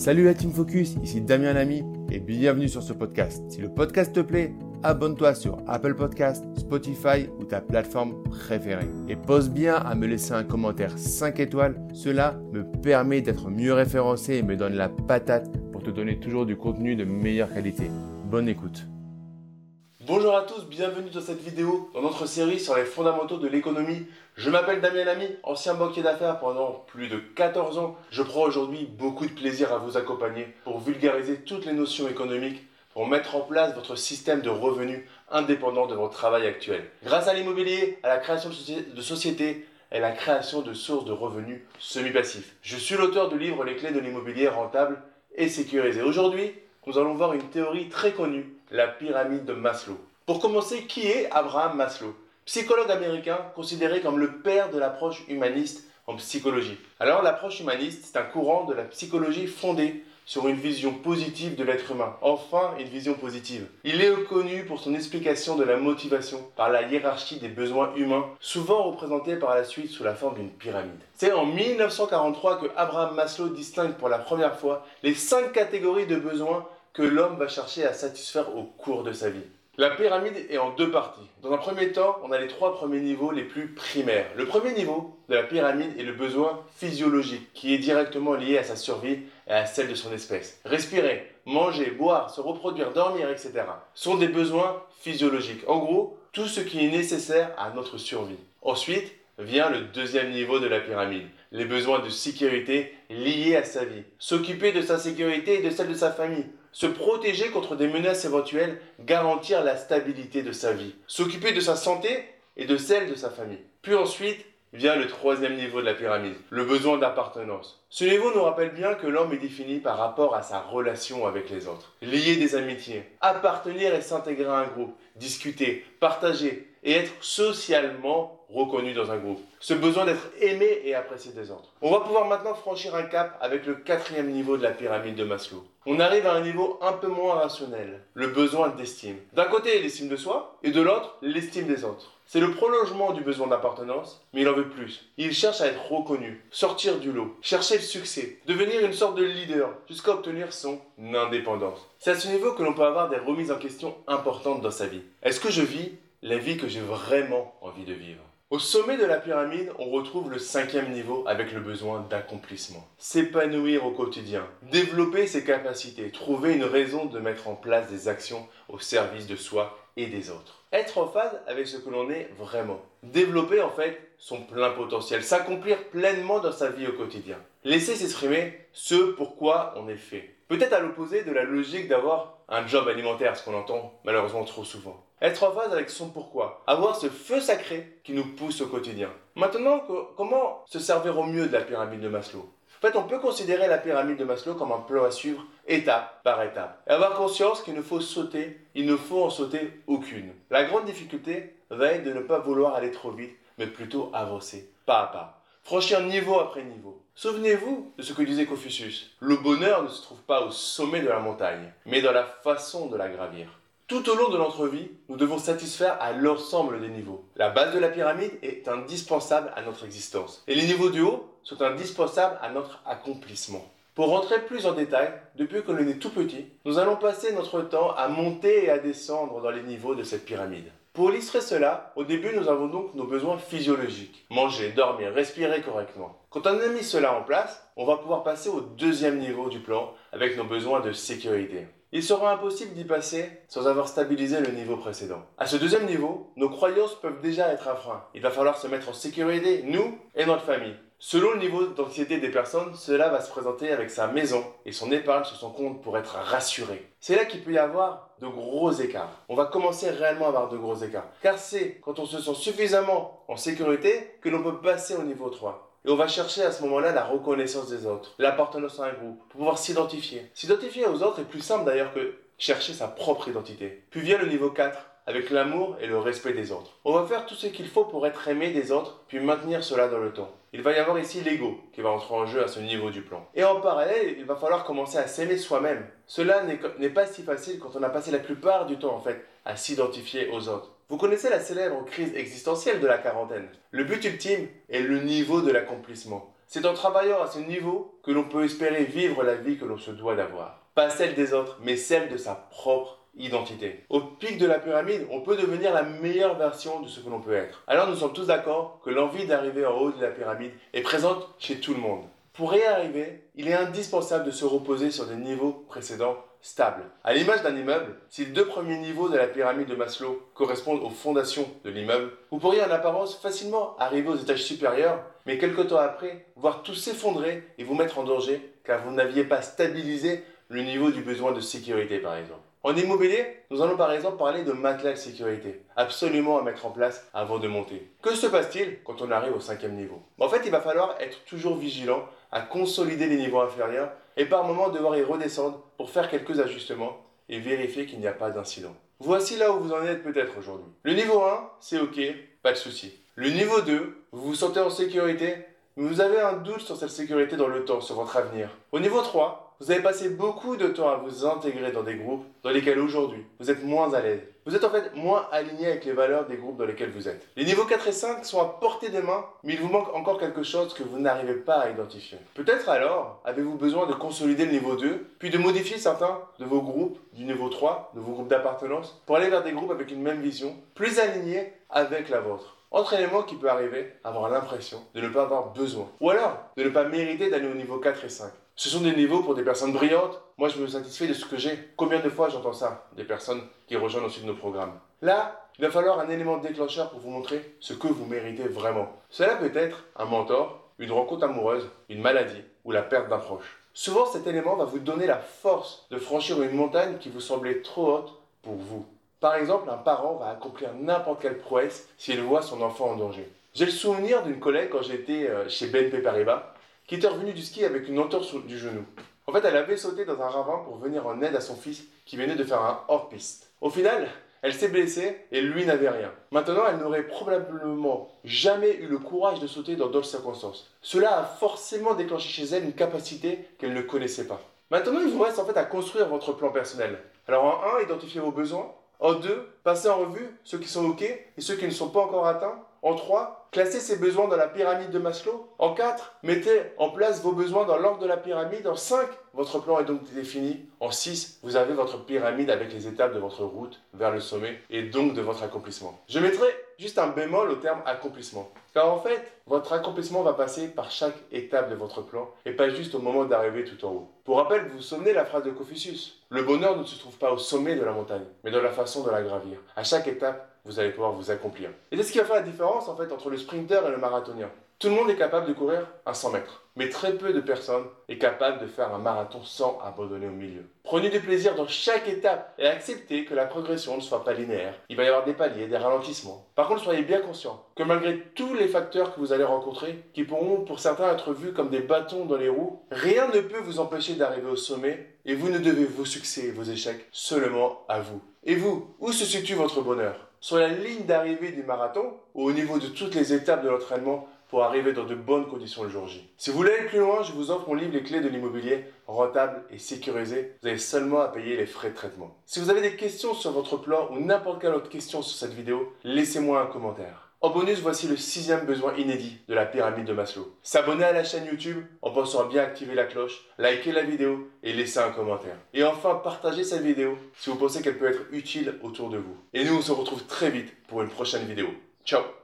Salut la Team Focus, ici Damien Lamy et bienvenue sur ce podcast. Si le podcast te plaît, abonne-toi sur Apple Podcast, Spotify ou ta plateforme préférée. Et pose bien à me laisser un commentaire 5 étoiles, cela me permet d'être mieux référencé et me donne la patate pour te donner toujours du contenu de meilleure qualité. Bonne écoute. Bonjour à tous, bienvenue dans cette vidéo dans notre série sur les fondamentaux de l'économie. Je m'appelle Damien Lamy, ancien banquier d'affaires pendant plus de 14 ans. Je prends aujourd'hui beaucoup de plaisir à vous accompagner pour vulgariser toutes les notions économiques, pour mettre en place votre système de revenus indépendant de votre travail actuel. Grâce à l'immobilier, à la création de sociétés et la création de sources de revenus semi-passifs. Je suis l'auteur du livre Les clés de l'immobilier rentable et sécurisé. Aujourd'hui, nous allons voir une théorie très connue, la pyramide de Maslow. Pour commencer, qui est Abraham Maslow? Psychologue américain considéré comme le père de l'approche humaniste en psychologie. Alors l'approche humaniste, c'est un courant de la psychologie fondé sur une vision positive de l'être humain. Enfin, une vision positive. Il est connu pour son explication de la motivation par la hiérarchie des besoins humains, souvent représentée par la suite sous la forme d'une pyramide. C'est en 1943 que Abraham Maslow distingue pour la première fois les cinq catégories de besoins que l'homme va chercher à satisfaire au cours de sa vie. La pyramide est en deux parties. Dans un premier temps, on a les trois premiers niveaux les plus primaires. Le premier niveau de la pyramide est le besoin physiologique, qui est directement lié à sa survie et à celle de son espèce. Respirer, manger, boire, se reproduire, dormir, etc. sont des besoins physiologiques. En gros, tout ce qui est nécessaire à notre survie. Ensuite, vient le deuxième niveau de la pyramide, les besoins de sécurité liés à sa vie. S'occuper de sa sécurité et de celle de sa famille se protéger contre des menaces éventuelles, garantir la stabilité de sa vie, s'occuper de sa santé et de celle de sa famille. Puis ensuite vient le troisième niveau de la pyramide, le besoin d'appartenance. Ce niveau nous rappelle bien que l'homme est défini par rapport à sa relation avec les autres, lier des amitiés, appartenir et s'intégrer à un groupe, discuter, partager et être socialement reconnu dans un groupe. Ce besoin d'être aimé et apprécié des autres. On va pouvoir maintenant franchir un cap avec le quatrième niveau de la pyramide de Maslow. On arrive à un niveau un peu moins rationnel, le besoin d'estime. D'un côté, l'estime de soi, et de l'autre, l'estime des autres. C'est le prolongement du besoin d'appartenance, mais il en veut plus. Il cherche à être reconnu, sortir du lot, chercher le succès, devenir une sorte de leader, jusqu'à obtenir son indépendance. C'est à ce niveau que l'on peut avoir des remises en question importantes dans sa vie. Est-ce que je vis la vie que j'ai vraiment envie de vivre au sommet de la pyramide, on retrouve le cinquième niveau avec le besoin d'accomplissement. S'épanouir au quotidien, développer ses capacités, trouver une raison de mettre en place des actions au service de soi et des autres. Être en phase avec ce que l'on est vraiment. Développer en fait son plein potentiel, s'accomplir pleinement dans sa vie au quotidien. Laisser s'exprimer ce pourquoi on est fait. Peut-être à l'opposé de la logique d'avoir un job alimentaire, ce qu'on entend malheureusement trop souvent. Être en phase avec son pourquoi. Avoir ce feu sacré qui nous pousse au quotidien. Maintenant, comment se servir au mieux de la pyramide de Maslow? En fait, on peut considérer la pyramide de Maslow comme un plan à suivre étape par étape. Et avoir conscience qu'il ne faut sauter, il ne faut en sauter aucune. La grande difficulté va être de ne pas vouloir aller trop vite, mais plutôt avancer, pas à pas. Franchir niveau après niveau. Souvenez-vous de ce que disait Confucius. Le bonheur ne se trouve pas au sommet de la montagne, mais dans la façon de la gravir. Tout au long de notre vie, nous devons satisfaire à l'ensemble des niveaux. La base de la pyramide est indispensable à notre existence. Et les niveaux du haut sont indispensables à notre accomplissement. Pour rentrer plus en détail, depuis que l'on est tout petit, nous allons passer notre temps à monter et à descendre dans les niveaux de cette pyramide. Pour illustrer cela, au début nous avons donc nos besoins physiologiques. Manger, dormir, respirer correctement. Quand on a mis cela en place, on va pouvoir passer au deuxième niveau du plan avec nos besoins de sécurité. Il sera impossible d'y passer sans avoir stabilisé le niveau précédent. À ce deuxième niveau, nos croyances peuvent déjà être un frein. Il va falloir se mettre en sécurité, nous et notre famille. Selon le niveau d'anxiété des personnes, cela va se présenter avec sa maison et son épargne sur son compte pour être rassuré. C'est là qu'il peut y avoir de gros écarts. On va commencer réellement à avoir de gros écarts. Car c'est quand on se sent suffisamment en sécurité que l'on peut passer au niveau 3. Et on va chercher à ce moment-là la reconnaissance des autres, l'appartenance à un groupe, pour pouvoir s'identifier. S'identifier aux autres est plus simple d'ailleurs que chercher sa propre identité. Puis vient le niveau 4, avec l'amour et le respect des autres. On va faire tout ce qu'il faut pour être aimé des autres, puis maintenir cela dans le temps. Il va y avoir ici l'ego qui va entrer en jeu à ce niveau du plan. Et en parallèle, il va falloir commencer à s'aimer soi-même. Cela n'est pas si facile quand on a passé la plupart du temps en fait à s'identifier aux autres. Vous connaissez la célèbre crise existentielle de la quarantaine. Le but ultime est le niveau de l'accomplissement. C'est en travaillant à ce niveau que l'on peut espérer vivre la vie que l'on se doit d'avoir. Pas celle des autres, mais celle de sa propre identité. Au pic de la pyramide, on peut devenir la meilleure version de ce que l'on peut être. Alors nous sommes tous d'accord que l'envie d'arriver en haut de la pyramide est présente chez tout le monde. Pour y arriver, il est indispensable de se reposer sur des niveaux précédents stables. À l'image d'un immeuble, si les deux premiers niveaux de la pyramide de Maslow correspondent aux fondations de l'immeuble, vous pourriez en apparence facilement arriver aux étages supérieurs, mais quelque temps après, voir tout s'effondrer et vous mettre en danger car vous n'aviez pas stabilisé le niveau du besoin de sécurité par exemple. En immobilier, nous allons par exemple parler de matelas de sécurité, absolument à mettre en place avant de monter. Que se passe-t-il quand on arrive au cinquième niveau? En fait, il va falloir être toujours vigilant à consolider les niveaux inférieurs et par moments devoir y redescendre pour faire quelques ajustements et vérifier qu'il n'y a pas d'incident. Voici là où vous en êtes peut-être aujourd'hui. Le niveau 1, c'est ok, pas de souci. Le niveau 2, vous vous sentez en sécurité, mais vous avez un doute sur cette sécurité dans le temps, sur votre avenir. Au niveau 3, vous avez passé beaucoup de temps à vous intégrer dans des groupes dans lesquels aujourd'hui vous êtes moins à l'aise. Vous êtes en fait moins aligné avec les valeurs des groupes dans lesquels vous êtes. Les niveaux 4 et 5 sont à portée de main, mais il vous manque encore quelque chose que vous n'arrivez pas à identifier. Peut-être alors avez-vous besoin de consolider le niveau 2, puis de modifier certains de vos groupes du niveau 3, de vos groupes d'appartenance, pour aller vers des groupes avec une même vision, plus alignés avec la vôtre? Autre élément qui peut arriver, avoir l'impression de ne pas avoir besoin. Ou alors, de ne pas mériter d'aller au niveau 4 et 5. Ce sont des niveaux pour des personnes brillantes. Moi, je me satisfais de ce que j'ai. Combien de fois j'entends ça Des personnes qui rejoignent ensuite nos programmes? Là, il va falloir un élément déclencheur pour vous montrer ce que vous méritez vraiment. Cela peut être un mentor, une rencontre amoureuse, une maladie ou la perte d'un proche. Souvent, cet élément va vous donner la force de franchir une montagne qui vous semblait trop haute pour vous. Par exemple, un parent va accomplir n'importe quelle prouesse s'il voit son enfant en danger. J'ai le souvenir d'une collègue quand j'étais euh, chez BNP Paribas qui était revenue du ski avec une entorse du genou. En fait, elle avait sauté dans un ravin pour venir en aide à son fils qui venait de faire un hors-piste. Au final, elle s'est blessée et lui n'avait rien. Maintenant, elle n'aurait probablement jamais eu le courage de sauter dans d'autres circonstances. Cela a forcément déclenché chez elle une capacité qu'elle ne connaissait pas. Maintenant, il vous reste en fait à construire votre plan personnel. Alors en 1, identifiez vos besoins. En 2, passez en revue ceux qui sont OK et ceux qui ne sont pas encore atteints. En 3, classez ces besoins dans la pyramide de Maslow. En 4, mettez en place vos besoins dans l'ordre de la pyramide. En 5, votre plan est donc défini. En 6, vous avez votre pyramide avec les étapes de votre route vers le sommet et donc de votre accomplissement. Je mettrai juste un bémol au terme accomplissement. Car en fait, votre accomplissement va passer par chaque étape de votre plan et pas juste au moment d'arriver tout en haut. Pour rappel, vous vous souvenez la phrase de Confucius? Le bonheur ne se trouve pas au sommet de la montagne, mais dans la façon de la gravir. À chaque étape, vous allez pouvoir vous accomplir. Et c'est ce qui va faire la différence entre le sprinter et le marathonien. Tout le monde est capable de courir un 100 mètres, mais très peu de personnes est capable de faire un marathon sans abandonner au milieu. Prenez du plaisir dans chaque étape et acceptez que la progression ne soit pas linéaire. Il va y avoir des paliers, des ralentissements. Par contre, soyez bien conscient que malgré tous les facteurs que vous allez rencontrer, qui pourront pour certains être vus comme des bâtons dans les roues, rien ne peut vous empêcher d'arriver au sommet et vous ne devez vos succès et vos échecs seulement à vous. Et vous, où se situe votre bonheur? Sur la ligne d'arrivée du marathon ou au niveau de toutes les étapes de l'entraînement pour arriver dans de bonnes conditions le jour J. Si vous voulez aller plus loin, je vous offre mon livre Les clés de l'immobilier, rentable et sécurisé. Vous avez seulement à payer les frais de traitement. Si vous avez des questions sur votre plan ou n'importe quelle autre question sur cette vidéo, laissez-moi un commentaire. En bonus, voici le sixième besoin inédit de la pyramide de Maslow. S'abonner à la chaîne YouTube en pensant à bien activer la cloche, liker la vidéo et laisser un commentaire. Et enfin, partagez cette vidéo si vous pensez qu'elle peut être utile autour de vous. Et nous, on se retrouve très vite pour une prochaine vidéo. Ciao